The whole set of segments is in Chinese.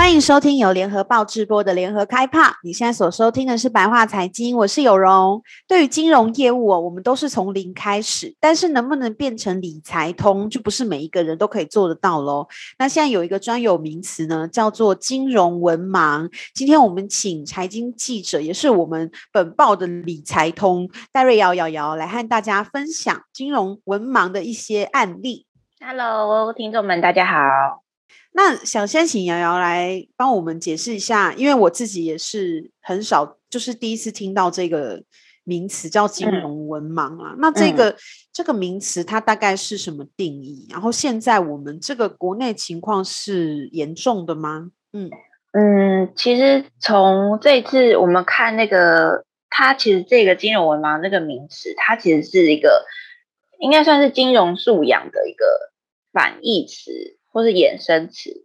欢迎收听由联合报直播的联合开趴。你现在所收听的是白话财经，我是有容。对于金融业务哦，我们都是从零开始，但是能不能变成理财通，就不是每一个人都可以做得到喽。那现在有一个专有名词呢，叫做金融文盲。今天我们请财经记者，也是我们本报的理财通戴瑞瑶瑶瑶来和大家分享金融文盲的一些案例。Hello，听众们，大家好。那想先请瑶瑶来帮我们解释一下，因为我自己也是很少，就是第一次听到这个名词叫金融文盲啊。嗯、那这个、嗯、这个名词它大概是什么定义？然后现在我们这个国内情况是严重的吗？嗯嗯，其实从这一次我们看那个，它其实这个金融文盲这个名词，它其实是一个应该算是金融素养的一个反义词。或是衍生词，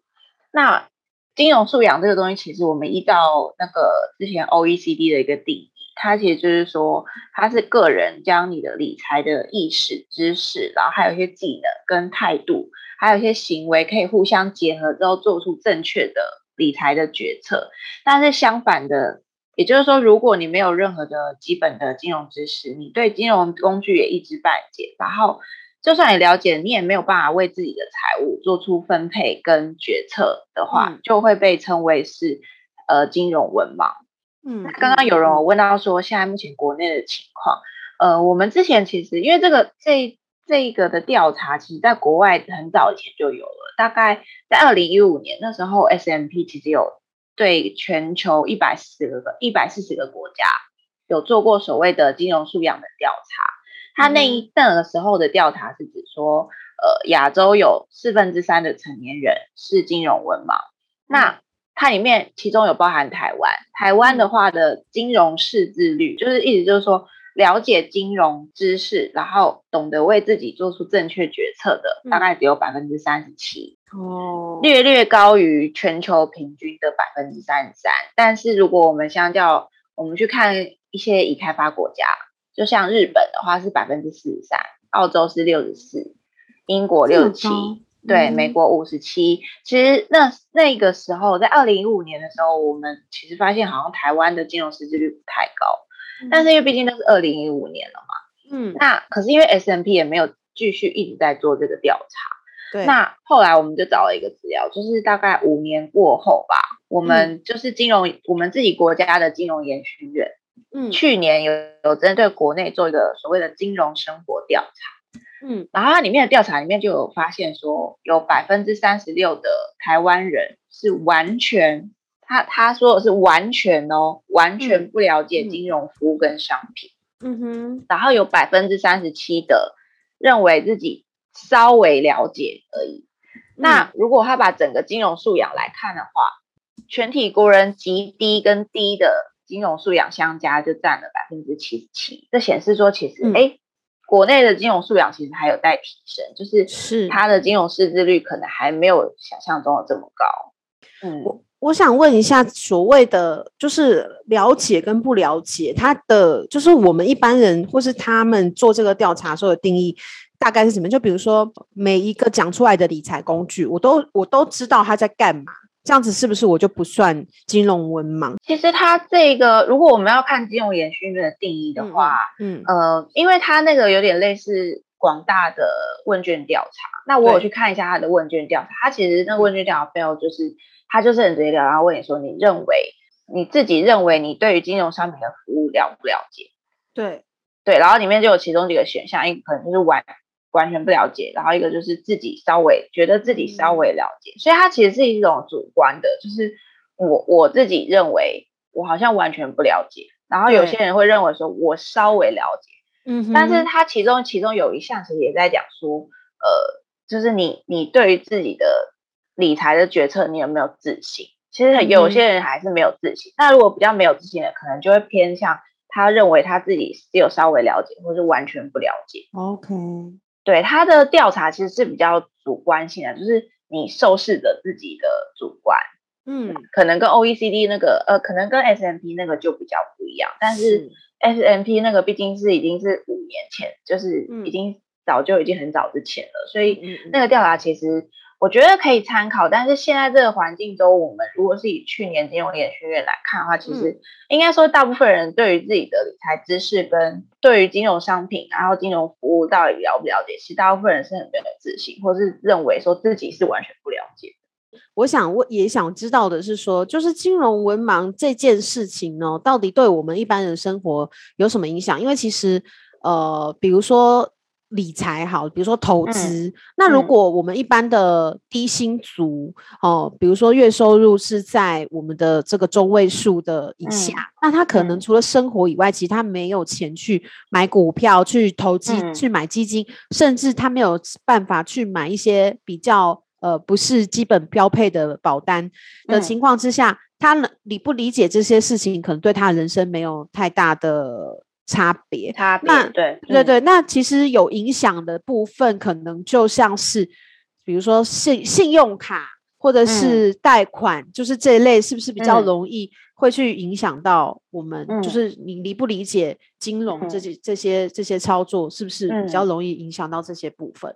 那金融素养这个东西，其实我们依照那个之前 OECD 的一个定义，它其实就是说，它是个人将你的理财的意识、知识，然后还有一些技能跟态度，还有一些行为，可以互相结合之后，做出正确的理财的决策。但是相反的，也就是说，如果你没有任何的基本的金融知识，你对金融工具也一知半解，然后。就算你了解，你也没有办法为自己的财务做出分配跟决策的话，嗯、就会被称为是呃金融文盲。嗯，刚刚有人问到说，现在目前国内的情况，呃，我们之前其实因为这个这这一个的调查，其实在国外很早以前就有了，大概在二零一五年那时候，S M P 其实有对全球一百四十个一百四十个国家有做过所谓的金融素养的调查。他那一那个时候的调查是指说，呃，亚洲有四分之三的成年人是金融文盲。那它里面其中有包含台湾，台湾的话的金融识字率，就是意思就是说，了解金融知识，然后懂得为自己做出正确决策的，大概只有百分之三十七，哦，略略高于全球平均的百分之三十三。但是如果我们相较，我们去看一些已开发国家。就像日本的话是百分之四十三，澳洲是六十四，英国六十七，对，美国五十七。其实那那个时候在二零一五年的时候，我们其实发现好像台湾的金融识字率不太高，嗯、但是因为毕竟都是二零一五年了嘛，嗯，那可是因为 S&P 也没有继续一直在做这个调查，对，那后来我们就找了一个资料，就是大概五年过后吧，我们就是金融，嗯、我们自己国家的金融研训院。嗯，去年有有针对国内做一个所谓的金融生活调查，嗯，然后它里面的调查里面就有发现说，有百分之三十六的台湾人是完全，他他说的是完全哦，完全不了解金融服务跟商品，嗯哼，然后有百分之三十七的认为自己稍微了解而已。那如果他把整个金融素养来看的话，全体国人极低跟低的。金融素养相加就占了百分之七十七，这显示说其实哎、嗯，国内的金融素养其实还有待提升，就是是它的金融识字率可能还没有想象中的这么高。嗯，我我想问一下，所谓的就是了解跟不了解，它的就是我们一般人或是他们做这个调查时候的定义大概是什么？就比如说每一个讲出来的理财工具，我都我都知道他在干嘛。这样子是不是我就不算金融文盲？其实它这个，如果我们要看金融研训院的定义的话，嗯，嗯呃，因为它那个有点类似广大的问卷调查。那我有去看一下它的问卷调查，它其实那个问卷调查背后就是，它就是很直接的，然后问你说，你认为你自己认为你对于金融商品的服务了不了解？对，对，然后里面就有其中几个选项，一个可能就是完。完全不了解，然后一个就是自己稍微觉得自己稍微了解，所以它其实是一种主观的，就是我我自己认为我好像完全不了解，然后有些人会认为说我稍微了解，嗯，但是它其中其中有一项其实也在讲说，呃，就是你你对于自己的理财的决策你有没有自信？其实有些人还是没有自信，那如果比较没有自信的，可能就会偏向他认为他自己只有稍微了解，或是完全不了解。OK。对他的调查其实是比较主观性的，就是你受试者自己的主观，嗯，可能跟 OECD 那个呃，可能跟 S M P 那个就比较不一样，但是 S M P 那个毕竟是已经是五年前，就是已经早就已经很早之前了，所以那个调查其实。我觉得可以参考，但是现在这个环境中，我们如果是以去年金融研学院来看的话，其实应该说大部分人对于自己的理财知识跟对于金融商品，然后金融服务到底了不了解，其实大部分人是很没有自信，或是认为说自己是完全不了解。我想我也想知道的是说，就是金融文盲这件事情呢，到底对我们一般人生活有什么影响？因为其实呃，比如说。理财好，比如说投资。嗯、那如果我们一般的低薪族、嗯、哦，比如说月收入是在我们的这个中位数的以下，嗯、那他可能除了生活以外，嗯、其实他没有钱去买股票、去投机、嗯、去买基金，甚至他没有办法去买一些比较呃不是基本标配的保单的情况之下，嗯、他能理不理解这些事情，可能对他的人生没有太大的。差别，差别，那对对对，那其实有影响的部分，可能就像是，比如说信信用卡或者是贷款，嗯、就是这一类，是不是比较容易会去影响到我们？嗯、就是你理不理解金融这些、嗯、这些这些操作，是不是比较容易影响到这些部分？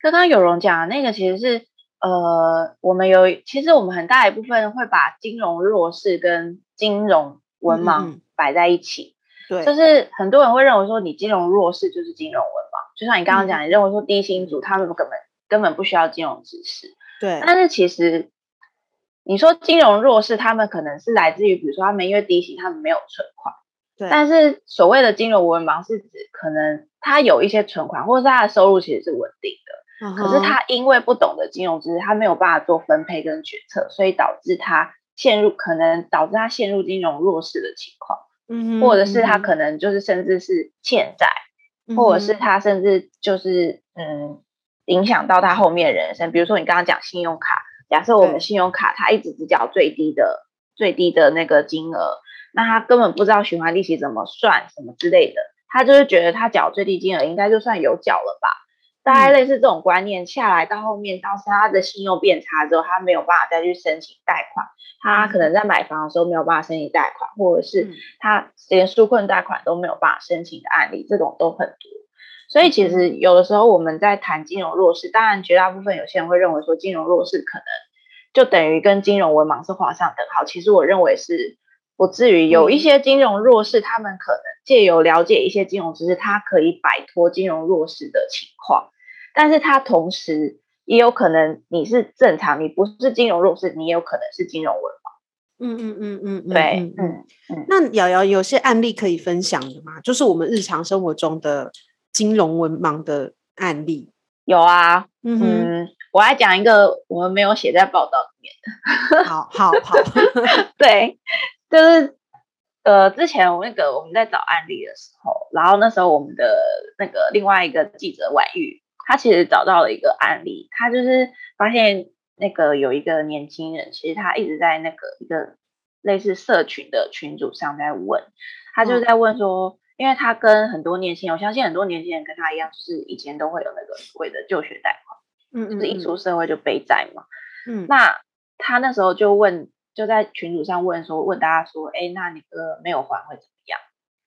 刚刚有容讲那个，其实是呃，我们有其实我们很大一部分会把金融弱势跟金融文盲摆在一起。嗯对，就是很多人会认为说，你金融弱势就是金融文盲，就像你刚刚讲，嗯、你认为说低薪族他们根本根本不需要金融知识。对，但是其实你说金融弱势，他们可能是来自于，比如说他们因为低薪，他们没有存款。对，但是所谓的金融文盲是指可能他有一些存款，或者是他的收入其实是稳定的，嗯、哼可是他因为不懂得金融知识，他没有办法做分配跟决策，所以导致他陷入可能导致他陷入金融弱势的情况。嗯，或者是他可能就是甚至是欠债，嗯、或者是他甚至就是嗯影响到他后面的人生。比如说你刚刚讲信用卡，假设我们信用卡他一直只缴最低的最低的那个金额，那他根本不知道循环利息怎么算什么之类的，他就是觉得他缴最低金额应该就算有缴了吧。大概类似这种观念下来，到后面，当时他的信用变差之后，他没有办法再去申请贷款。他可能在买房的时候没有办法申请贷款，或者是他连纾困贷款都没有办法申请的案例，这种都很多。所以其实有的时候我们在谈金融弱势，当然绝大部分有些人会认为说金融弱势可能就等于跟金融文盲是画上等号。其实我认为是不至于，有一些金融弱势，他们可能借由了解一些金融知识，他可以摆脱金融弱势的情况，但是他同时。也有可能你是正常，你不是金融弱势，你也有可能是金融文盲。嗯嗯嗯嗯，对，嗯嗯。那瑶瑶有些案例可以分享的吗？就是我们日常生活中的金融文盲的案例。有啊，嗯嗯，我来讲一个我们没有写在报道里面的。好好好，对，就是呃，之前我那个我们在找案例的时候，然后那时候我们的那个另外一个记者婉玉。他其实找到了一个案例，他就是发现那个有一个年轻人，其实他一直在那个一个类似社群的群组上在问，他就在问说，嗯、因为他跟很多年轻人，我相信很多年轻人跟他一样，就是以前都会有那个所谓的就学贷款，嗯，嗯，嗯，就是一出社会就背债嘛，嗯，那他那时候就问，就在群组上问说，问大家说，哎，那你呃没有还会怎么样？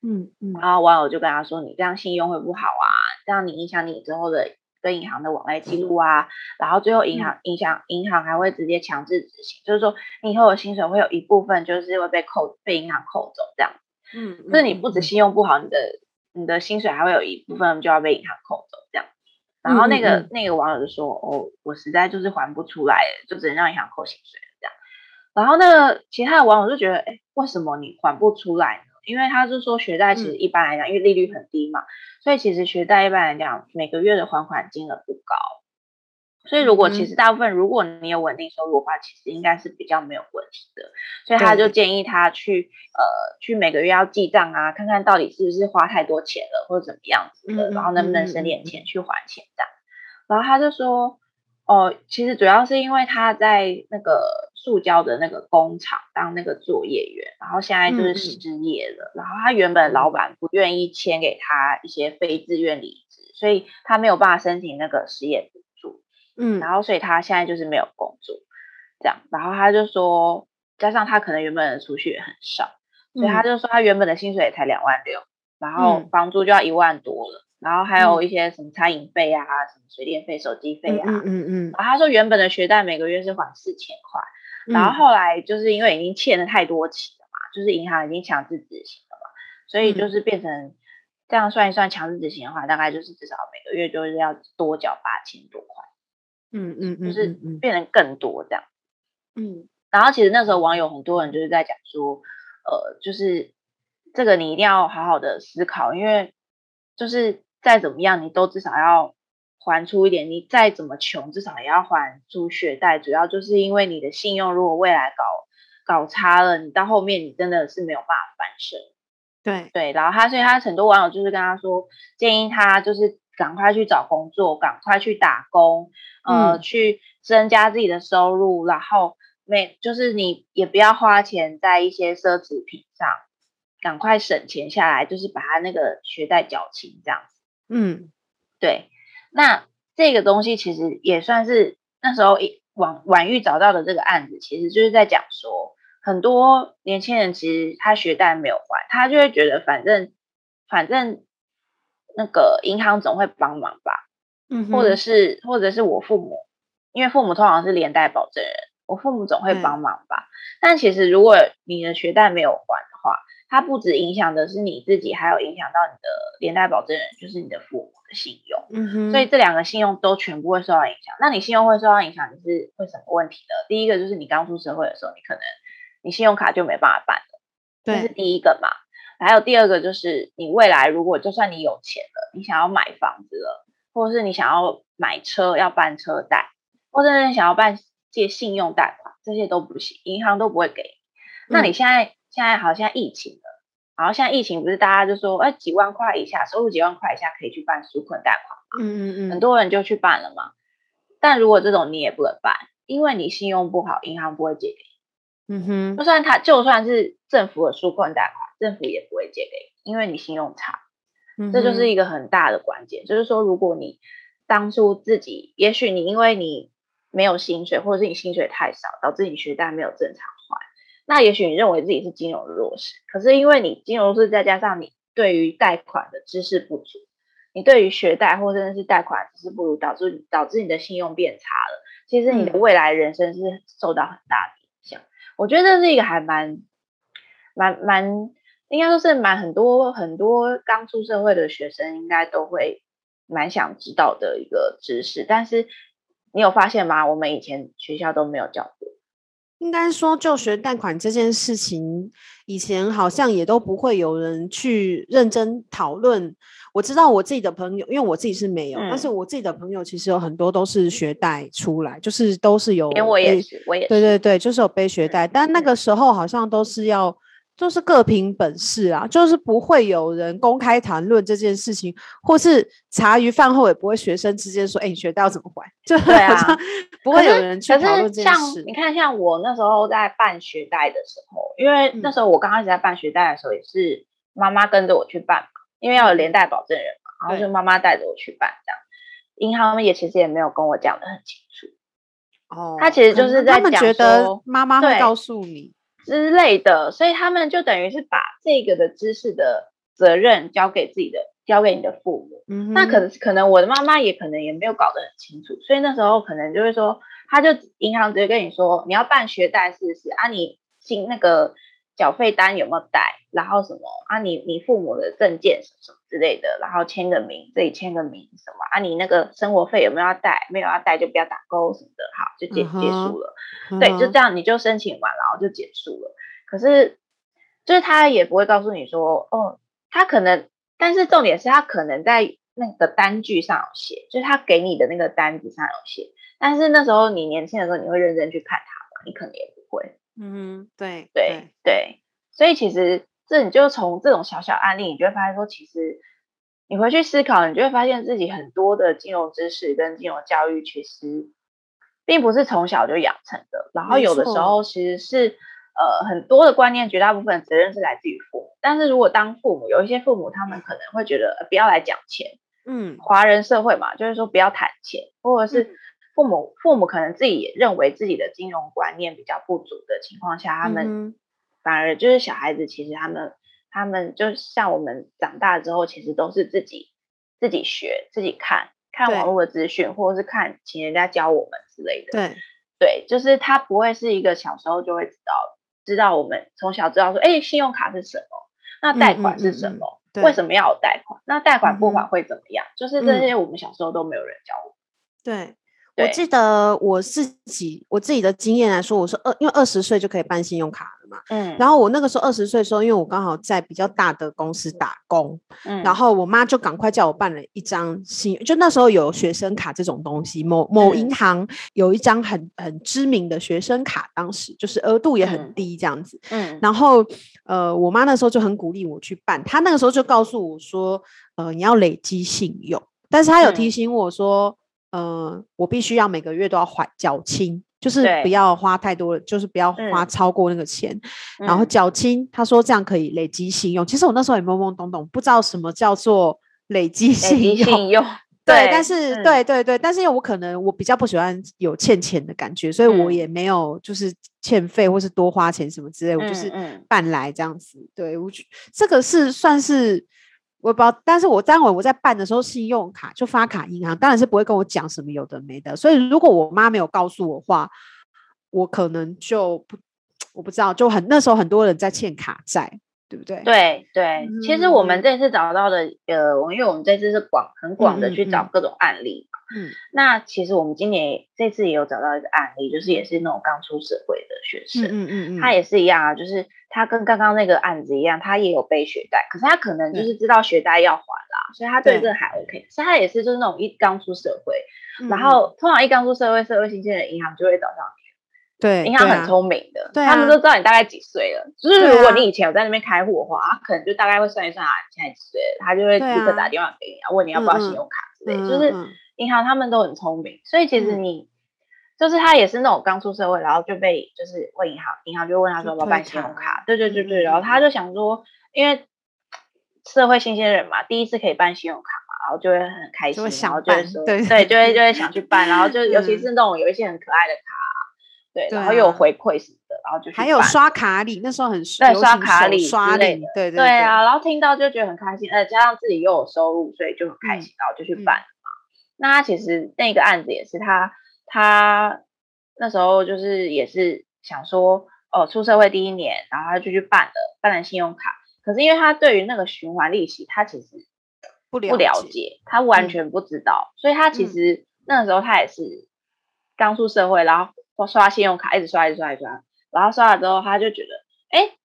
嗯嗯，然后网友就跟他说，你这样信用会不好啊，这样你影响你之后的。跟银行的往来记录啊，然后最后银行影响银行还会直接强制执行，就是说你以后的薪水会有一部分就是会被扣被银行扣走这样。嗯，就是你不止信用不好，你的你的薪水还会有一部分就要被银行扣走这样。然后那个、嗯嗯、那个网友就说：“哦，我实在就是还不出来，就只能让银行扣薪水这样。”然后那个其他的网友就觉得：“哎，为什么你还不出来呢？”因为他就说学贷其实一般来讲，嗯、因为利率很低嘛，所以其实学贷一般来讲每个月的还款金额不高。所以如果其实大部分如果你有稳定收入的话，其实应该是比较没有问题的。所以他就建议他去呃去每个月要记账啊，看看到底是不是花太多钱了或者怎么样子的，嗯、然后能不能省点钱去还钱这样。然后他就说哦，其实主要是因为他在那个。塑胶的那个工厂当那个作业员，然后现在就是失业了。嗯、然后他原本老板不愿意签给他一些非自愿离职，所以他没有办法申请那个失业补助。嗯，然后所以他现在就是没有工作，这样，然后他就说，加上他可能原本的储蓄也很少，所以他就说他原本的薪水才两万六，然后房租就要一万多了，然后还有一些什么餐饮费啊，什么水电费、手机费啊，嗯嗯嗯，然后他说原本的学贷每个月是还四千块，然后后来就是因为已经欠了太多钱了嘛，就是银行已经强制执行了嘛，所以就是变成这样算一算强制执行的话，大概就是至少每个月就是要多缴八千多块。嗯嗯嗯，就是变成更多这样，嗯，然后其实那时候网友很多人就是在讲说，呃，就是这个你一定要好好的思考，因为就是再怎么样，你都至少要还出一点，你再怎么穷，至少也要还出学贷。主要就是因为你的信用如果未来搞搞差了，你到后面你真的是没有办法翻身。对对，然后他所以他很多网友就是跟他说，建议他就是。赶快去找工作，赶快去打工，呃，嗯、去增加自己的收入，然后每就是你也不要花钱在一些奢侈品上，赶快省钱下来，就是把他那个学贷缴清这样子。嗯，对。那这个东西其实也算是那时候婉婉玉找到的这个案子，其实就是在讲说，很多年轻人其实他学贷没有还，他就会觉得反正反正。那个银行总会帮忙吧，嗯，或者是或者是我父母，因为父母通常是连带保证人，我父母总会帮忙吧。嗯、但其实如果你的学贷没有还的话，它不止影响的是你自己，还有影响到你的连带保证人，就是你的父母的信用。嗯哼，所以这两个信用都全部会受到影响。那你信用会受到影响，你是会什么问题呢？第一个就是你刚出社会的时候，你可能你信用卡就没办法办了，这是第一个嘛。还有第二个就是，你未来如果就算你有钱了，你想要买房子了，或者是你想要买车要办车贷，或者是你想要办借信用贷款，这些都不行，银行都不会给。那你现在、嗯、现在好像疫情了，然后现在疫情不是大家就说，哎，几万块以下，收入几万块以下可以去办纾困贷款嘛？嗯嗯嗯，很多人就去办了嘛。但如果这种你也不能办，因为你信用不好，银行不会借给你。嗯哼，就算他就算是政府的纾困贷款。政府也不会借给你，因为你信用差，嗯、这就是一个很大的关键。就是说，如果你当初自己，也许你因为你没有薪水，或者是你薪水太少，导致你学贷没有正常还，那也许你认为自己是金融弱势。可是因为你金融弱势，再加上你对于贷款的知识不足，你对于学贷或者是贷款知识不足，导致导致你的信用变差了。其实你的未来人生是受到很大的影响。嗯、我觉得这是一个还蛮蛮蛮。蛮应该说是蛮很多很多刚出社会的学生应该都会蛮想知道的一个知识，但是你有发现吗？我们以前学校都没有教过。应该说就学贷款这件事情，以前好像也都不会有人去认真讨论。我知道我自己的朋友，因为我自己是没有，嗯、但是我自己的朋友其实有很多都是学贷出来，就是都是有。连我也是，我也是。对对对，就是有背学贷，嗯、但那个时候好像都是要。就是各凭本事啊，就是不会有人公开谈论这件事情，或是茶余饭后也不会学生之间说：“哎、欸，你学贷要怎么还？”就对啊，不会有人去讨论这件事。你看，像我那时候在办学贷的时候，因为那时候我刚开始在办学贷的时候，也是妈妈跟着我去办嘛，因为要有连带保证人嘛，然后就妈妈带着我去办这样。银行也其实也没有跟我讲的很清楚。哦，他其实就是在他们觉得妈妈会告诉你。之类的，所以他们就等于是把这个的知识的责任交给自己的，交给你的父母。嗯，那可能可能我的妈妈也可能也没有搞得很清楚，所以那时候可能就会说，他就银行直接跟你说，你要办学贷是不是啊？你新那个。缴费单有没有带？然后什么啊你？你你父母的证件什么什么之类的，然后签个名，这里签个名什么啊？你那个生活费有没有要带？没有要带就不要打勾什么的，好就结、uh. 结束了。Uh. 对，就这样你就申请完，然后就结束了。可是就是他也不会告诉你说，哦，他可能，但是重点是他可能在那个单据上有写，就是他给你的那个单子上有写。但是那时候你年轻的时候，你会认真去看他吗？你可能也不会。嗯，对对对，对，所以其实这你就从这种小小案例，你就会发现说，其实你回去思考，你就会发现自己很多的金融知识跟金融教育，其实并不是从小就养成的。然后有的时候其实是呃很多的观念，绝大部分责任是来自于父母。但是如果当父母，有一些父母他们可能会觉得、呃、不要来讲钱，嗯，华人社会嘛，就是说不要谈钱，或者是。父母父母可能自己也认为自己的金融观念比较不足的情况下，他们反而就是小孩子，其实他们他们就像我们长大之后，其实都是自己自己学、自己看看网络的资讯，或者是看请人家教我们之类的。对对，就是他不会是一个小时候就会知道知道我们从小知道说，哎，信用卡是什么？那贷款是什么？嗯嗯嗯，为什么要有贷款？那贷款不还会怎么样？嗯、就是这些我们小时候都没有人教我。对。我记得我自己我自己的经验来说，我是二，因为二十岁就可以办信用卡了嘛。嗯。然后我那个时候二十岁的时候，因为我刚好在比较大的公司打工，嗯。然后我妈就赶快叫我办了一张信，就那时候有学生卡这种东西，某某银行有一张很很知名的学生卡，当时就是额度也很低这样子。嗯。然后呃，我妈那时候就很鼓励我去办，她那个时候就告诉我说，呃，你要累积信用，但是她有提醒我说。呃，我必须要每个月都要还缴清，就是不要花太多，就是不要花超过那个钱，嗯、然后缴清。他说这样可以累积信用。其实我那时候也懵懵懂懂，不知道什么叫做累积信用。信用对，对，但是、嗯、对对对，但是因为我可能我比较不喜欢有欠钱的感觉，所以我也没有就是欠费或是多花钱什么之类，嗯、我就是办来这样子。对，我觉这个是算是。我不知道，但是我当晚我在办的时候，信用卡就发卡银行，当然是不会跟我讲什么有的没的。所以如果我妈没有告诉我话，我可能就不，我不知道，就很那时候很多人在欠卡债，对不对？对对，嗯、其实我们这次找到的，呃，因为我们这次是广很广的去找各种案例。嗯。那其实我们今年这次也有找到一个案例，就是也是那种刚出社会的学生，嗯嗯嗯，他也是一样啊，就是他跟刚刚那个案子一样，他也有背学贷，可是他可能就是知道学贷要还啦，嗯、所以他对这个还 OK，所以他也是就是那种一刚出社会，嗯、然后通常一刚出社会，社会新鲜的银行就会找上你，对，银行很聪明的，对、啊，他们都知道你大概几岁了，就是如果你以前有在那边开户的话，他可能就大概会算一算啊，你现在几岁了，他就会立刻打电话给你，啊、问你要不要信用卡之类，嗯、就是。嗯银行他们都很聪明，所以其实你、嗯、就是他也是那种刚出社会，然后就被就是问银行，银行就问他说要办信用卡，对对对对，然后他就想说，因为社会新鲜人嘛，第一次可以办信用卡嘛，然后就会很开心，然后就会说，对对，就会就会想去办，然后就 尤其是那种有一些很可爱的卡，对，然后又有回馈什么的，然后就还有刷卡礼，那时候很对刷卡礼刷礼，对对对啊，然后听到就觉得很开心，呃，加上自己又有收入，所以就很开心，然后就去办。那他其实那个案子也是他，他那时候就是也是想说，哦，出社会第一年，然后他就去办了办了信用卡。可是因为他对于那个循环利息，他其实不了解，不了解，他完全不知道，嗯、所以他其实那个时候他也是刚出社会，然后刷信用卡，一直刷，一直刷，一直刷，然后刷了之后，他就觉得，哎。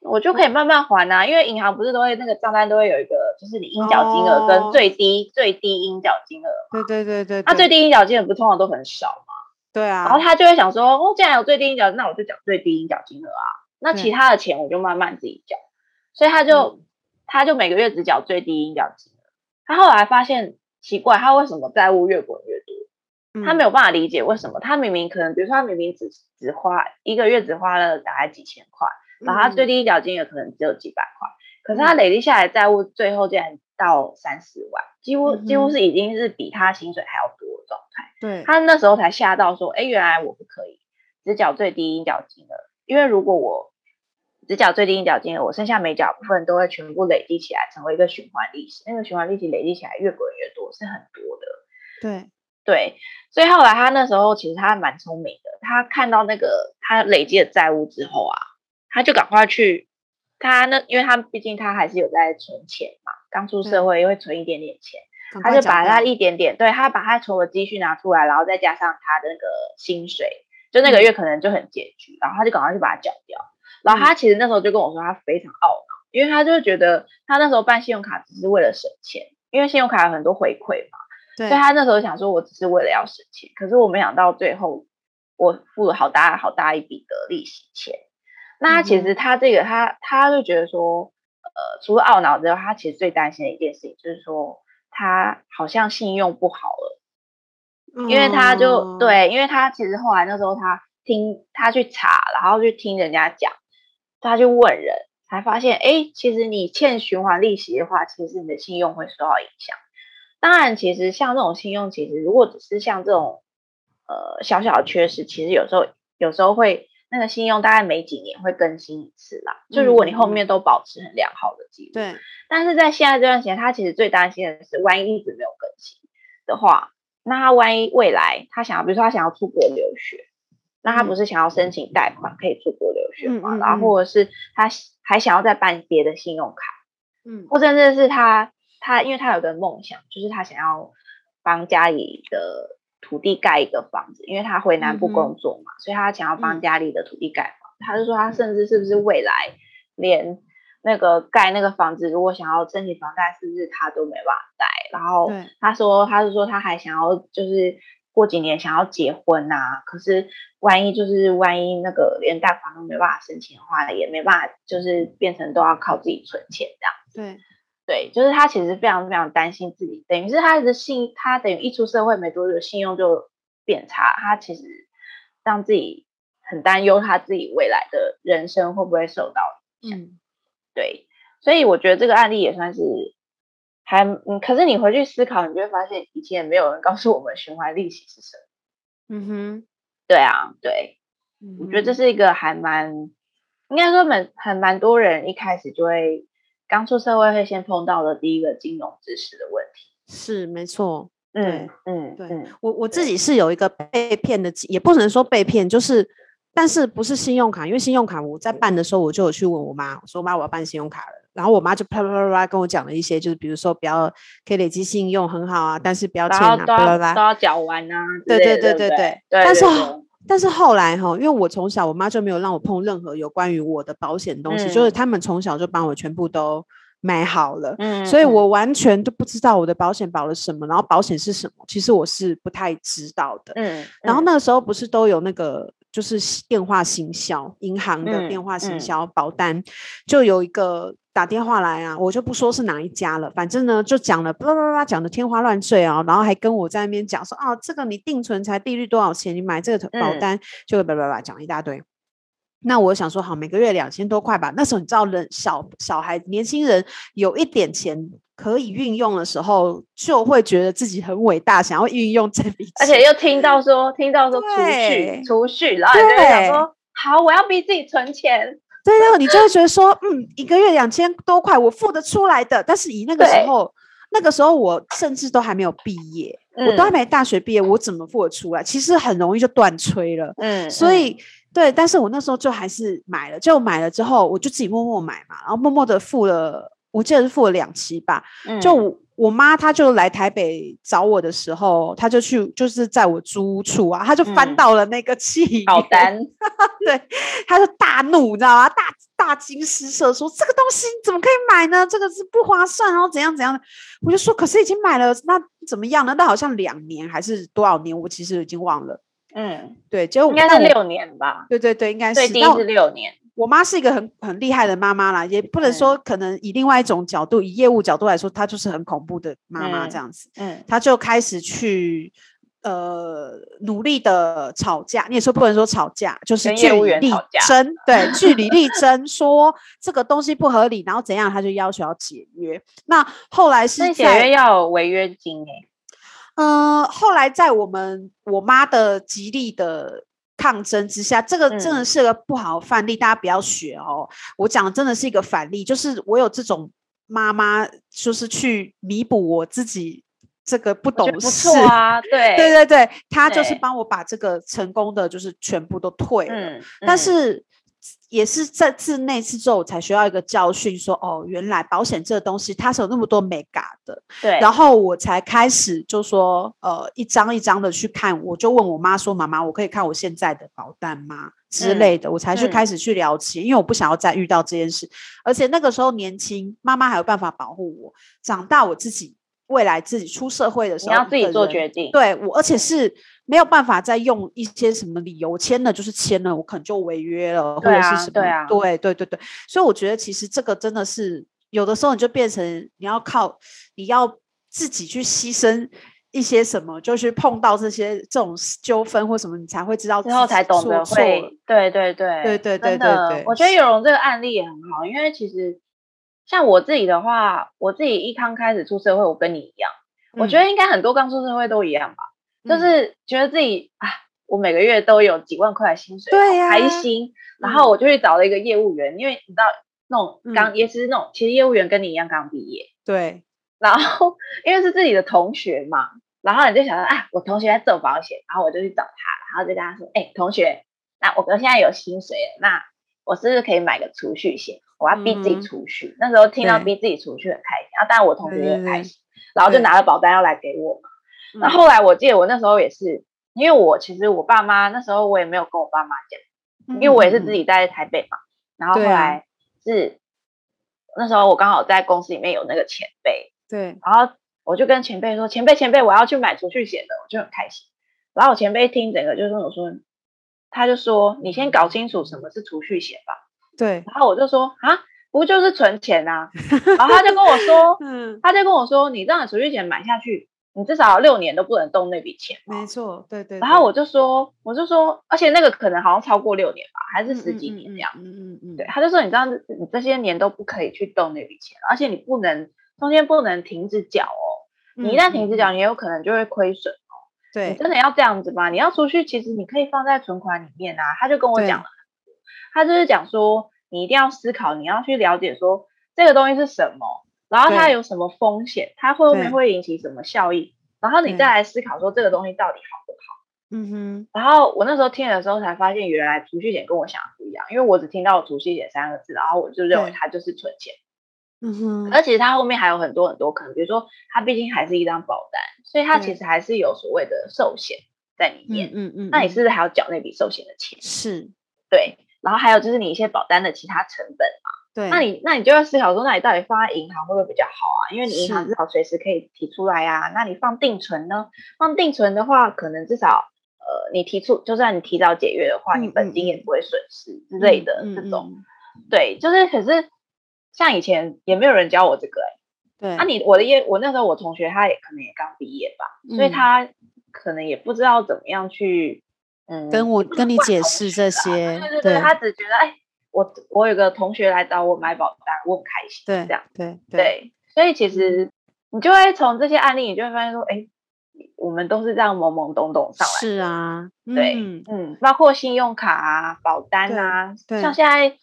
我就可以慢慢还啊，因为银行不是都会那个账单都会有一个，就是你应缴金额跟最低、哦、最低应缴金额。对对对对，那最低应缴金额不通常都很少嘛？对啊。然后他就会想说，哦，既然有最低应缴，那我就缴最低应缴金额啊。那其他的钱我就慢慢自己缴。所以他就、嗯、他就每个月只缴最低应缴金额。他后来发现奇怪，他为什么债务越滚越多？他没有办法理解为什么。他明明可能，比如说他明明只只花一个月只花了大概几千块。然后他最低缴金额可能只有几百块，嗯、可是他累积下来债务最后竟然到三十万，几乎几乎是已经是比他薪水还要多的状态。对，他那时候才吓到说，哎，原来我不可以只缴最低应缴金额，因为如果我只缴最低应缴金额，我剩下没缴部分都会全部累积起来，成为一个循环利息。那个循环利息累积起来越滚越多，是很多的。对对，所以后来他那时候其实他还蛮聪明的，他看到那个他累积的债务之后啊。他就赶快去，他那，因为他毕竟他还是有在存钱嘛，刚出社会又会存一点点钱，他就把他一点点，对，他把他存的积蓄拿出来，然后再加上他的那个薪水，就那个月可能就很拮据，嗯、然后他就赶快去把它缴掉。然后他其实那时候就跟我说，他非常懊恼，因为他就觉得他那时候办信用卡只是为了省钱，因为信用卡有很多回馈嘛，对，所以他那时候想说，我只是为了要省钱，可是我没想到最后我付了好大好大一笔的利息钱。那他其实他这个他他就觉得说，呃，除了懊恼之外，他其实最担心的一件事情就是说，他好像信用不好了，因为他就、嗯、对，因为他其实后来那时候他听他去查，然后去听人家讲，他就问人，才发现，哎，其实你欠循环利息的话，其实你的信用会受到影响。当然，其实像这种信用，其实如果只是像这种呃小小的缺失，其实有时候有时候会那个信用大概每几年会更新一次啦。就如果你后面都保持很良好的记录，对。但是在现在这段时间，他其实最担心的是，万一一直没有更新的话，那他万一未来他想要，比如说他想要出国留学，那他不是想要申请贷款可以出国留学吗？嗯、然后或者是他还想要再办别的信用卡，嗯，或者甚至是他他因为他有个梦想，就是他想要帮家里的土地盖一个房子，因为他回南部工作嘛，嗯、所以他想要帮家里的土地盖房。嗯、他就说他甚至是不是未来连。那个盖那个房子，如果想要申请房贷，是不是他都没办法贷？然后他说，他是说他还想要，就是过几年想要结婚啊。可是万一就是万一那个连贷款都没办法申请的话，也没办法，就是变成都要靠自己存钱这样。对对，就是他其实非常非常担心自己，等于是他的信，他等于一出社会没多久，信用就变差。他其实让自己很担忧，他自己未来的人生会不会受到影响。嗯对，所以我觉得这个案例也算是还嗯，可是你回去思考，你就会发现以前也没有人告诉我们循环利息是什么。嗯哼，对啊，对，嗯、我觉得这是一个还蛮应该说蛮很蛮多人一开始就会刚出社会会先碰到的第一个金融知识的问题。是没错，嗯嗯，对，嗯、我我自己是有一个被骗的，也不能说被骗，就是。但是不是信用卡，因为信用卡我在办的时候，我就有去问我妈，我说妈，我要办信用卡了。然后我妈就啪啪啪啪跟我讲了一些，就是比如说不要可以累积信用很好啊，但是不要欠啊，都要都要缴完啊。对对对对对。但是但是后来哈，因为我从小我妈就没有让我碰任何有关于我的保险东西，嗯、就是他们从小就帮我全部都买好了，嗯，所以我完全都不知道我的保险保了什么，然后保险是什么，其实我是不太知道的，嗯，然后那个时候不是都有那个。就是电话行销，银行的电话行销保单，就有一个打电话来啊，我就不说是哪一家了，反正呢就讲了，叭叭叭叭讲的天花乱坠啊，然后还跟我在那边讲说，啊，这个你定存才利率多少钱，你买这个保单、嗯、就叭叭叭讲一大堆。那我想说，好，每个月两千多块吧。那时候你知道，人小小孩、年轻人有一点钱。可以运用的时候，就会觉得自己很伟大，想要运用这笔钱，而且又听到说，听到说储蓄，储蓄，然后你就会想说，好，我要逼自己存钱。对，然后你就会觉得说，嗯，一个月两千多块，我付得出来的。但是以那个时候，那个时候我甚至都还没有毕业，我都还没大学毕业，我怎么付得出来？其实很容易就断炊了。嗯，所以对，但是我那时候就还是买了，就买了之后，我就自己默默买嘛，然后默默的付了。我记得是付了两期吧，嗯、就我，我妈她就来台北找我的时候，她就去就是在我租屋处啊，她就翻到了那个契 保单，对，她就大怒，你知道吗？大大惊失色，说这个东西怎么可以买呢？这个是不划算，然后怎样怎样的。我就说，可是已经买了，那怎么样呢？那好像两年还是多少年？我其实已经忘了。嗯，对，就应该是六年吧。对对对，应该是。最低是六年。我妈是一个很很厉害的妈妈啦，也不能说可能以另外一种角度，嗯、以业务角度来说，她就是很恐怖的妈妈这样子。嗯，她就开始去呃努力的吵架，你也说不能说吵架，就是据理力争，对，据理力争，说这个东西不合理，然后怎样，她就要求要解约。那后来是解约要有违约金诶、欸。嗯、呃，后来在我们我妈的极力的。抗争之下，这个真的是个不好的范例，嗯、大家不要学哦。我讲的真的是一个反例，就是我有这种妈妈，就是去弥补我自己这个不懂事不啊。对对对对，她就是帮我把这个成功的就是全部都退了，嗯嗯、但是。也是在自那次之后，我才学到一个教训，说哦，原来保险这个东西它是有那么多美嘎的。对，然后我才开始就说，呃，一张一张的去看，我就问我妈说，妈妈，我可以看我现在的保单吗？之类的，嗯、我才去开始去了解，嗯、因为我不想要再遇到这件事，而且那个时候年轻，妈妈还有办法保护我，长大我自己。未来自己出社会的时候，你要自己做决定。对我，而且是没有办法再用一些什么理由签了，就是签了，我可能就违约了，啊、或者是什么？对啊，对对对对。所以我觉得其实这个真的是有的时候你就变成你要靠你要自己去牺牲一些什么，就是碰到这些这种纠纷或什么，你才会知道之后才懂得会。对对对对对对对对。我觉得有容这个案例也很好，因为其实。像我自己的话，我自己一刚开始出社会，我跟你一样，嗯、我觉得应该很多刚出社会都一样吧。就是觉得自己啊，我每个月都有几万块的薪水，对呀，开心。然后我就去找了一个业务员，因为你知道那种刚也是那种，其实业务员跟你一样刚毕业，对。然后因为是自己的同学嘛，然后你就想说啊，我同学在做保险，然后我就去找他，然后就跟他说，哎，同学，那我哥现在有薪水了，那我是不是可以买个储蓄险？我要逼自己储蓄。那时候听到逼自己储蓄很开心，然后当然我同学也很开心，然后就拿了保单要来给我嘛。那后来我记得我那时候也是，因为我其实我爸妈那时候我也没有跟我爸妈讲，因为我也是自己待在台北嘛。然后后来是那时候我刚好在公司里面有那个前辈。对，然后我就跟前辈说：“前辈，前辈，我要去买储蓄险的。”我就很开心。然后我前辈听整个就跟我说：“他就说你先搞清楚什么是储蓄险吧。”对。然后我就说：“啊，不就是存钱啊？”然后他就跟我说：“嗯，他就跟我说，你这样的储蓄险买下去，你至少六年都不能动那笔钱。”没错，对对。然后我就说：“我就说，而且那个可能好像超过六年吧，还是十几年这样。”嗯嗯嗯。对，他就说：“你这样，你这些年都不可以去动那笔钱，而且你不能。”中间不能停止缴哦，你一旦停止缴，你有可能就会亏损哦。对，你真的要这样子吗？你要出去，其实你可以放在存款里面啊。他就跟我讲了，他就是讲说，你一定要思考，你要去了解说这个东西是什么，然后它有什么风险，它后面会引起什么效益，然后你再来思考说这个东西到底好不好。嗯哼。然后我那时候听的时候才发现，原来储蓄险跟我想的不一样，因为我只听到储蓄险三个字，然后我就认为它就是存钱。嗯哼，而且它后面还有很多很多可能，比如说它毕竟还是一张保单，所以它其实还是有所谓的寿险在里面。嗯嗯，嗯，那你是不是还要缴那笔寿险的钱？是，对。然后还有就是你一些保单的其他成本嘛。对。那你那你就要思考说，那你到底放在银行会不会比较好啊？因为你银行至少随时可以提出来啊。那你放定存呢？放定存的话，可能至少呃，你提出就算你提早解约的话，你本金也不会损失之类的这种。对，就是可是。像以前也没有人教我这个哎、欸，对，啊你我的业我那时候我同学他也可能也刚毕业吧，嗯、所以他可能也不知道怎么样去嗯。跟我跟你解释这 些，对对对，他只觉得哎我我有个同学来找我买保单，我很开心，对这样对。对，对，所以其实你就会从这些案例，你就会发现说，哎，我们都是这样懵懵懂懂上来，是啊，对嗯，嗯，包括信用卡啊、保单啊，对，像。现在。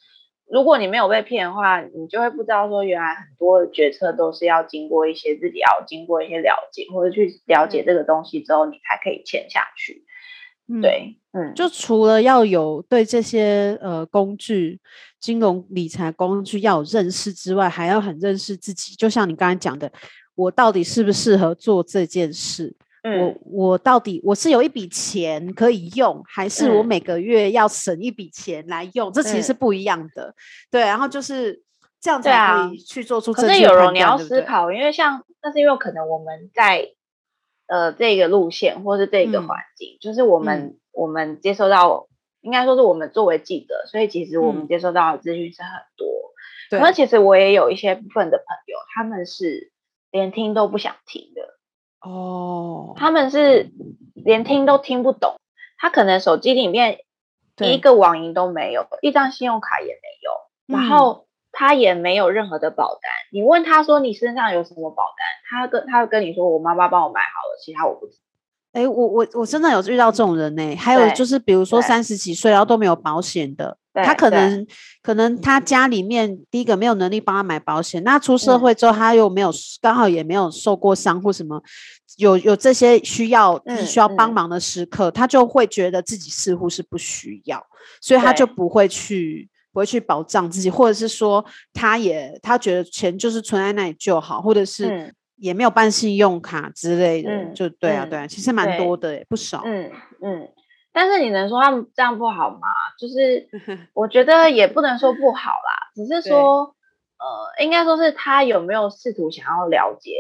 如果你没有被骗的话，你就会不知道说，原来很多的决策都是要经过一些自己要经过一些了解，或者去了解这个东西之后，你才可以签下去。嗯、对，嗯，就除了要有对这些呃工具、金融理财工具要有认识之外，还要很认识自己。就像你刚才讲的，我到底适不适合做这件事？我我到底我是有一笔钱可以用，还是我每个月要省一笔钱来用？嗯、这其实是不一样的。对，然后就是这样才可以去做出正确判断。可是有人你要思考，因为像那是因为可能我们在呃这个路线或是这个环境，嗯、就是我们、嗯、我们接收到，应该说是我们作为记者，所以其实我们接收到的资讯是很多。对、嗯，那其实我也有一些部分的朋友，他们是连听都不想听的。哦，他们是连听都听不懂，他可能手机里面一个网银都没有，一张信用卡也没有，然后他也没有任何的保单。嗯、你问他说，你身上有什么保单，他跟他会跟你说，我妈妈帮我买好了，其他我不知道。哎，我我我真的有遇到这种人呢、欸。还有就是，比如说三十几岁然后都没有保险的，他可能可能他家里面第一个没有能力帮他买保险，那出社会之后他又没有刚好也没有受过伤或什么，有有这些需要需要帮忙的时刻，他就会觉得自己似乎是不需要，所以他就不会去不会去保障自己，或者是说他也他觉得钱就是存在那里就好，或者是。也没有办信用卡之类的，嗯、就对啊，对啊，其实蛮多的，不少。嗯嗯，但是你能说他们这样不好吗？就是 我觉得也不能说不好啦，只是说，呃，应该说是他有没有试图想要了解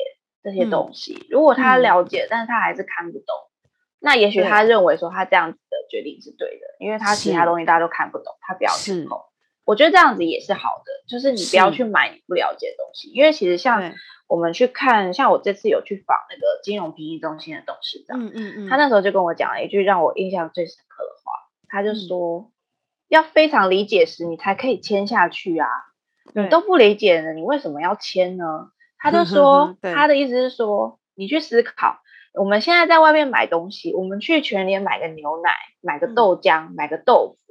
这些东西。嗯、如果他了解，但是他还是看不懂，嗯、那也许他认为说他这样子的决定是对的，因为他其他东西大家都看不懂，他不要去碰。我觉得这样子也是好的，就是你不要去买你不了解的东西，因为其实像。我们去看，像我这次有去访那个金融评议中心的董事长，嗯嗯嗯，他那时候就跟我讲了一句让我印象最深刻的话，他就说，嗯、要非常理解时你才可以签下去啊，对。你都不理解呢，你为什么要签呢？他就说，他的意思是说，你去思考，我们现在在外面买东西，我们去全联买个牛奶，买个豆浆，买个豆腐，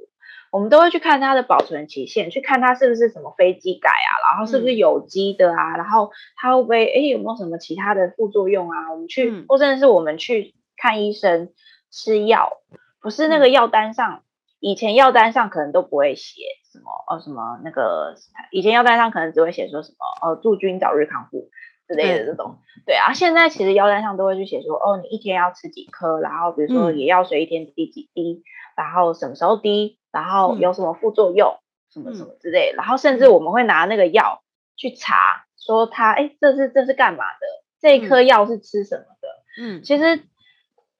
我们都会去看它的保存期限，去看它是不是什么飞机改啊，然后是不是有机的啊，然后它会不会哎有没有什么其他的副作用啊？我们去，或者是我们去看医生吃药，不是那个药单上，以前药单上可能都不会写什么哦什么那个，以前药单上可能只会写说什么哦祝君早日康复。之类的这种，对啊，现在其实药单上都会去写说，哦，你一天要吃几颗，然后比如说眼药水一天滴几滴，然后什么时候滴，然后有什么副作用，什么什么之类，然后甚至我们会拿那个药去查，说他，哎，这是这是干嘛的？这一颗药是吃什么的？嗯，其实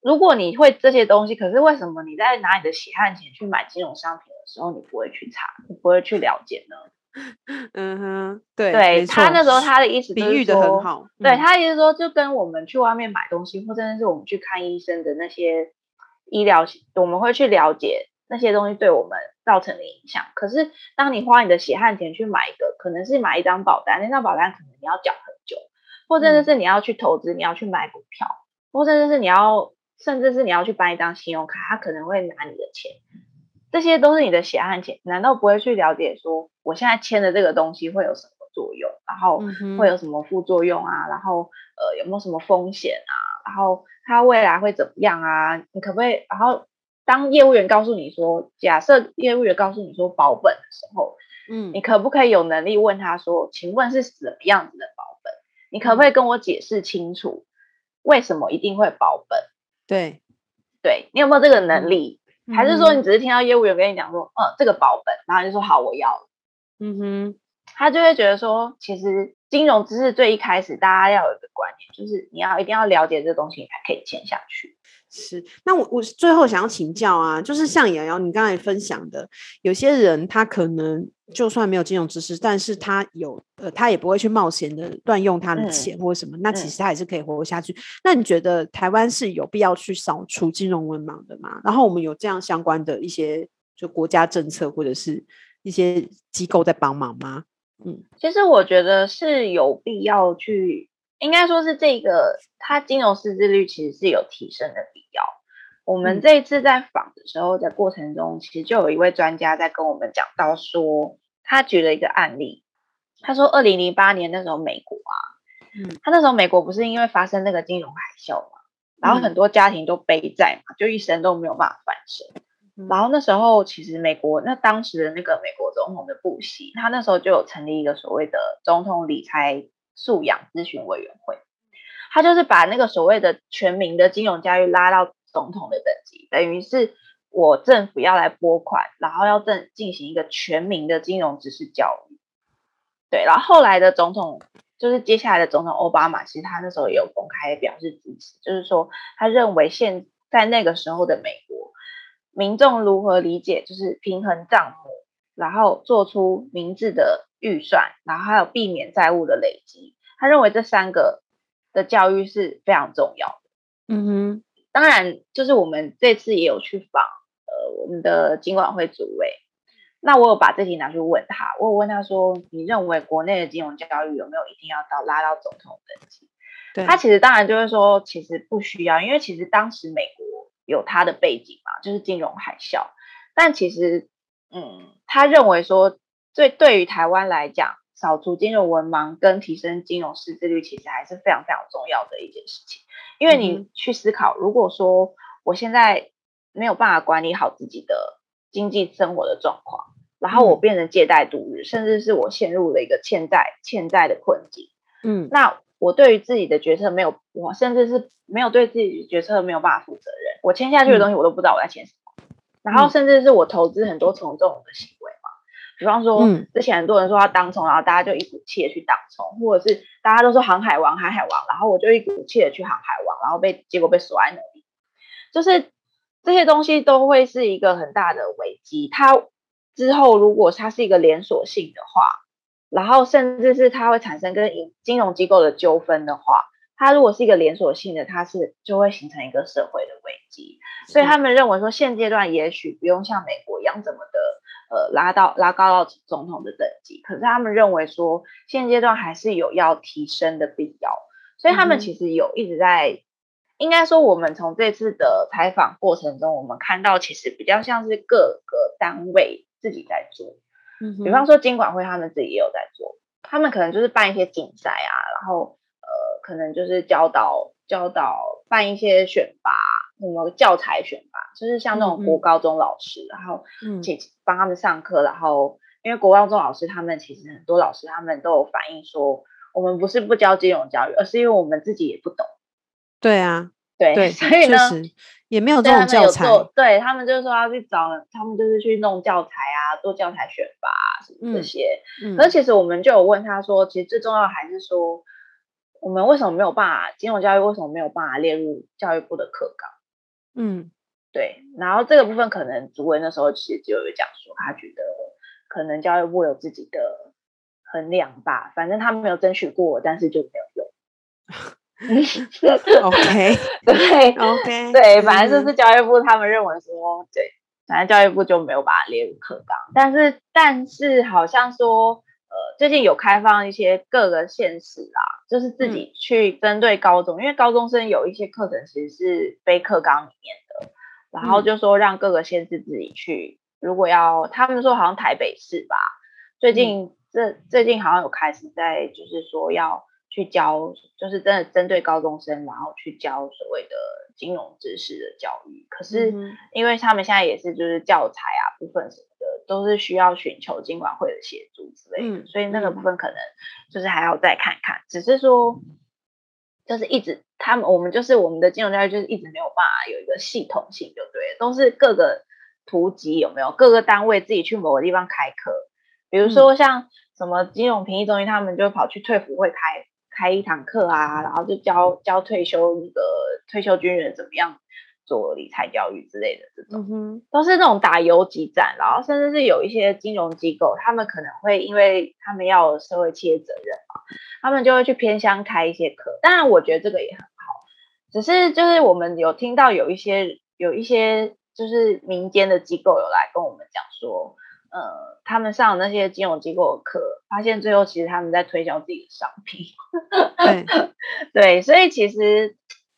如果你会这些东西，可是为什么你在拿你的血汗钱去买金融商品的时候，你不会去查，你不会去了解呢？嗯哼，对，对他那时候他的意思比喻的很好，对、嗯、他意思说就跟我们去外面买东西，或者是我们去看医生的那些医疗，我们会去了解那些东西对我们造成的影响。可是当你花你的血汗钱去买一个，可能是买一张保单，那张保单可能你要缴很久，或者是你要去投资，你要去买股票，或者是你要，甚至是你要去办一张信用卡，他可能会拿你的钱。这些都是你的血汗钱，难道不会去了解说，我现在签的这个东西会有什么作用，然后会有什么副作用啊，然后呃有没有什么风险啊，然后它未来会怎么样啊？你可不可以？然后当业务员告诉你说，假设业务员告诉你说保本的时候，嗯，你可不可以有能力问他说，请问是什么样子的保本？你可不可以跟我解释清楚，为什么一定会保本？对，对，你有没有这个能力？还是说你只是听到业务员跟你讲说，嗯，这个保本，然后你就说好，我要了。嗯哼，他就会觉得说，其实金融知识最一开始，大家要有一个观念，就是你要一定要了解这个东西，你才可以签下去。是，那我我最后想要请教啊，就是像瑶瑶你刚才分享的，有些人他可能就算没有金融知识，但是他有呃，他也不会去冒险的乱用他的钱或什么，嗯、那其实他也是可以活下去。嗯、那你觉得台湾是有必要去扫除金融文盲的吗？然后我们有这样相关的一些就国家政策或者是一些机构在帮忙吗？嗯，其实我觉得是有必要去。应该说是这个，它金融识字率其实是有提升的必要。我们这一次在访的时候，在过程中，其实就有一位专家在跟我们讲到说，他举了一个案例。他说，二零零八年那时候美国啊，嗯，他那时候美国不是因为发生那个金融海啸嘛，然后很多家庭都背债嘛，就一生都没有办法翻身。然后那时候其实美国那当时的那个美国总统的布希，他那时候就有成立一个所谓的总统理财。素养咨询委员会，他就是把那个所谓的全民的金融教育拉到总统的等级，等于是我政府要来拨款，然后要正进行一个全民的金融知识教育。对，然后后来的总统，就是接下来的总统奥巴马，其实他那时候也有公开表示支持，就是说他认为现在那个时候的美国民众如何理解，就是平衡账目，然后做出明智的。预算，然后还有避免债务的累积，他认为这三个的教育是非常重要的。嗯哼，当然，就是我们这次也有去访呃我们的金管会主委，那我有把这题拿去问他，我有问他说，你认为国内的金融教育有没有一定要到拉到总统等级？他其实当然就是说，其实不需要，因为其实当时美国有它的背景嘛，就是金融海啸，但其实嗯，他认为说。所以对于台湾来讲，扫除金融文盲跟提升金融识字率，其实还是非常非常重要的一件事情。因为你去思考，如果说我现在没有办法管理好自己的经济生活的状况，然后我变成借贷度日，甚至是我陷入了一个欠债欠债的困境，嗯，那我对于自己的决策没有，我甚至是没有对自己的决策没有办法负责任，我签下去的东西我都不知道我在签什么，然后甚至是我投资很多从众的行为嘛。比方说，之前很多人说要当冲，然后大家就一股气的去当冲，或者是大家都说航海王、航海王，然后我就一股气的去航海王，然后被结果被锁在那里，就是这些东西都会是一个很大的危机。它之后如果它是一个连锁性的话，然后甚至是它会产生跟金融机构的纠纷的话，它如果是一个连锁性的，它是就会形成一个社会的危机。所以他们认为说，现阶段也许不用像美国一样这么的。呃，拉到拉高到总统的等级，可是他们认为说，现阶段还是有要提升的必要，所以他们其实有一直在应该说，我们从这次的采访过程中，我们看到其实比较像是各个单位自己在做。嗯，比方说金管会他们自己也有在做，他们可能就是办一些竞赛啊，然后呃，可能就是教导教导办一些选拔，什么教材选拔，就是像那种国高中老师，嗯、然后请帮他们上课，然后因为国高中老师他们其实很多老师他们都有反映说，我们不是不教金融教育，而是因为我们自己也不懂。对啊，对，对，所以呢，也没有这种教材。对，他们就是说要去找，他们就是去弄教材啊，做教材选拔啊，什么这些。嗯，而、嗯、其实我们就有问他说，其实最重要还是说，我们为什么没有办法金融教育为什么没有办法列入教育部的课纲？嗯，对。然后这个部分可能主委那时候其实就有讲说，他觉得可能教育部有自己的衡量吧，反正他们没有争取过，但是就没有用。OK，对，OK，对，反正就是教育部他们认为说，对，反正教育部就没有把它列入课纲。但是，但是好像说，呃，最近有开放一些各个县市啦，就是自己去针对高中，嗯、因为高中生有一些课程其实是非课纲里面的，然后就说让各个县市自己去，如果要，他们说好像台北市吧，最近、嗯、这最近好像有开始在，就是说要。去教，就是真的针对高中生，然后去教所谓的金融知识的教育。可是，因为他们现在也是就是教材啊部分什么的，都是需要寻求金管会的协助之类的，嗯、所以那个部分可能就是还要再看看。只是说，就是一直他们我们就是我们的金融教育就是一直没有办法有一个系统性，就对，都是各个图集有没有各个单位自己去某个地方开课，比如说像什么金融评议中心，他们就跑去退辅会开。开一堂课啊，然后就教教退休那个退休军人怎么样做理财教育之类的，这种、嗯、哼都是那种打游击战。然后甚至是有一些金融机构，他们可能会因为他们要有社会企业责任嘛，他们就会去偏乡开一些课。当然，我觉得这个也很好，只是就是我们有听到有一些有一些就是民间的机构有来跟我们讲说。呃，他们上那些金融机构的课，发现最后其实他们在推销自己的商品。对，对，所以其实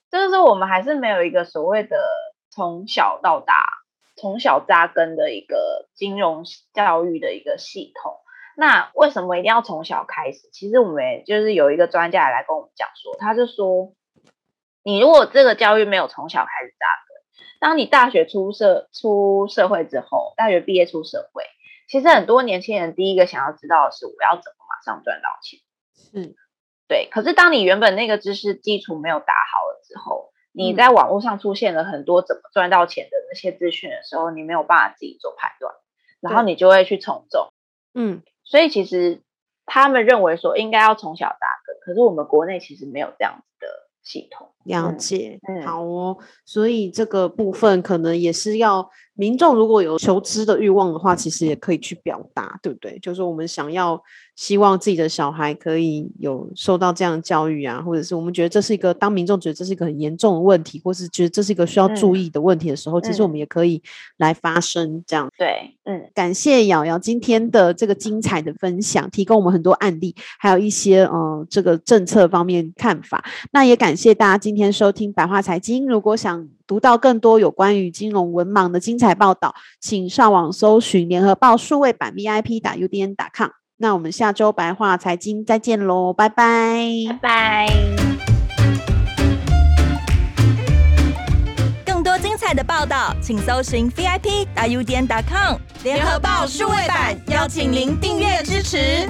就是说，我们还是没有一个所谓的从小到大、从小扎根的一个金融教育的一个系统。那为什么一定要从小开始？其实我们也就是有一个专家来跟我们讲说，他就说，你如果这个教育没有从小开始扎根，当你大学出社出社会之后，大学毕业出社会。其实很多年轻人第一个想要知道的是，我要怎么马上赚到钱？是，对。可是当你原本那个知识基础没有打好了之后，你在网络上出现了很多怎么赚到钱的那些资讯的时候，你没有办法自己做判断，然后你就会去从众。嗯，所以其实他们认为说应该要从小扎根，可是我们国内其实没有这样子的系统。了解，嗯，好哦。所以这个部分可能也是要。民众如果有求知的欲望的话，其实也可以去表达，对不对？就是我们想要希望自己的小孩可以有受到这样的教育啊，或者是我们觉得这是一个当民众觉得这是一个很严重的问题，或是觉得这是一个需要注意的问题的时候，嗯、其实我们也可以来发声，这样。对，嗯，感谢瑶瑶今天的这个精彩的分享，提供我们很多案例，还有一些呃这个政策方面看法。那也感谢大家今天收听白话财经，如果想。读到更多有关于金融文盲的精彩报道，请上网搜寻联合报数位版 VIP 打 UDN 打 com。那我们下周白话财经再见喽，拜拜，拜拜。更多精彩的报道，请搜寻 VIP 打 UDN 打 com。联合报数位版邀请您订阅支持。